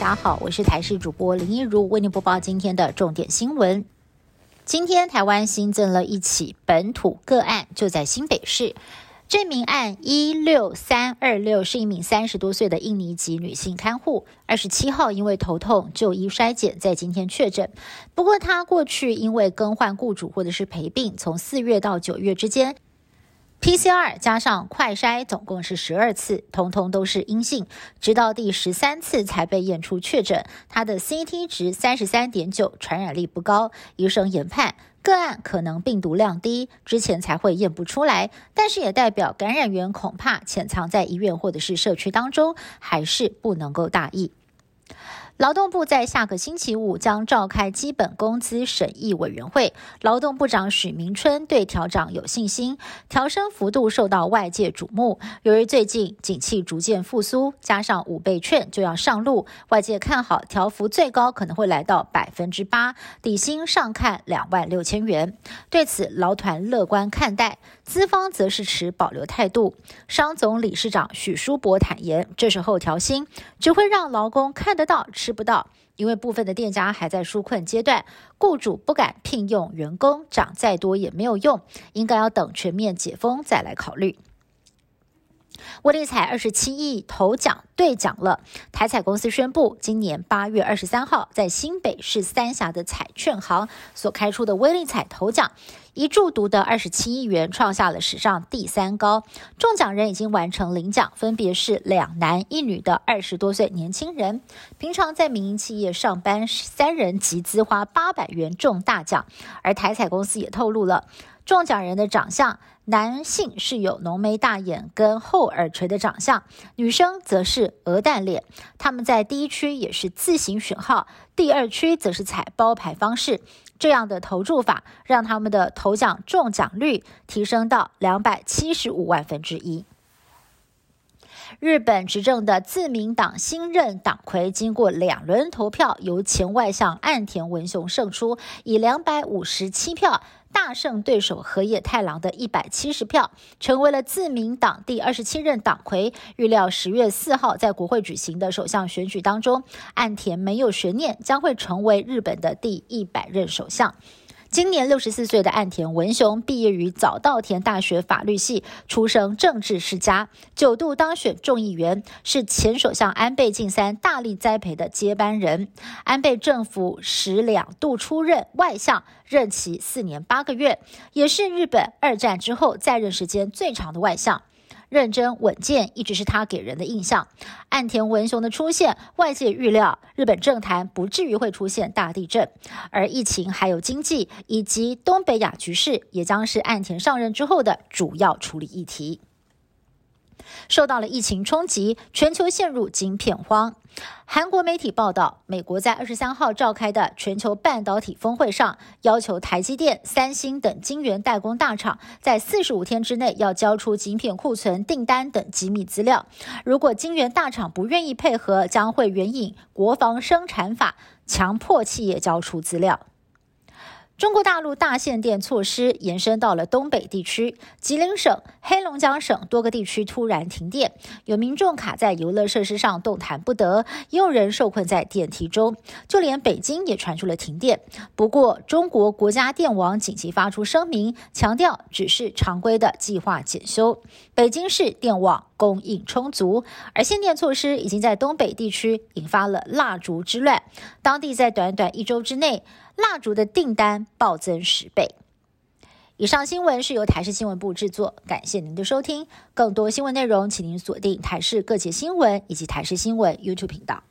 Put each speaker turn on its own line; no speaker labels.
大家好，我是台视主播林一如，为您播报今天的重点新闻。今天台湾新增了一起本土个案，就在新北市。这名案一六三二六是一名三十多岁的印尼籍女性看护，二十七号因为头痛就医衰检，在今天确诊。不过她过去因为更换雇主或者是陪病，从四月到九月之间。PCR 加上快筛，总共是十二次，通通都是阴性，直到第十三次才被验出确诊。他的 CT 值三十三点九，传染力不高。医生研判个案可能病毒量低，之前才会验不出来，但是也代表感染源恐怕潜藏在医院或者是社区当中，还是不能够大意。劳动部在下个星期五将召开基本工资审议委员会。劳动部长许明春对调涨有信心，调升幅度受到外界瞩目。由于最近景气逐渐复苏，加上五倍券就要上路，外界看好调幅最高可能会来到百分之八，底薪上看两万六千元。对此，劳团乐观看待，资方则是持保留态度。商总理事长许书博坦言，这时候调薪只会让劳工看得到。吃不到，因为部分的店家还在纾困阶段，雇主不敢聘用员工，涨再多也没有用，应该要等全面解封再来考虑。威力彩二十七亿头奖兑奖了，台彩公司宣布，今年八月二十三号，在新北市三峡的彩券行所开出的威力彩头奖，一注独得二十七亿元，创下了史上第三高。中奖人已经完成领奖，分别是两男一女的二十多岁年轻人，平常在民营企业上班，三人集资花八百元中大奖。而台彩公司也透露了。中奖人的长相，男性是有浓眉大眼跟厚耳垂的长相，女生则是鹅蛋脸。他们在第一区也是自行选号，第二区则是采包牌方式。这样的投注法，让他们的头奖中奖率提升到两百七十五万分之一。日本执政的自民党新任党魁，经过两轮投票，由前外相岸田文雄胜出，以两百五十七票大胜对手河野太郎的一百七十票，成为了自民党第二十七任党魁。预料十月四号在国会举行的首相选举当中，岸田没有悬念，将会成为日本的第一百任首相。今年六十四岁的岸田文雄毕业于早稻田大学法律系，出生政治世家，九度当选众议员，是前首相安倍晋三大力栽培的接班人。安倍政府时两度出任外相，任期四年八个月，也是日本二战之后在任时间最长的外相。认真稳健一直是他给人的印象。岸田文雄的出现，外界预料日本政坛不至于会出现大地震，而疫情、还有经济以及东北亚局势，也将是岸田上任之后的主要处理议题。受到了疫情冲击，全球陷入晶片荒。韩国媒体报道，美国在二十三号召开的全球半导体峰会上，要求台积电、三星等晶圆代工大厂在四十五天之内要交出晶片库存订单等机密资料。如果晶圆大厂不愿意配合，将会援引国防生产法，强迫企业交出资料。中国大陆大限电措施延伸到了东北地区，吉林省、黑龙江省多个地区突然停电，有民众卡在游乐设施上动弹不得，也有人受困在电梯中，就连北京也传出了停电。不过，中国国家电网紧急发出声明，强调只是常规的计划检修，北京市电网供应充足。而限电措施已经在东北地区引发了蜡烛之乱，当地在短短一周之内。蜡烛的订单暴增十倍。以上新闻是由台视新闻部制作，感谢您的收听。更多新闻内容，请您锁定台视各界新闻以及台视新闻 YouTube 频道。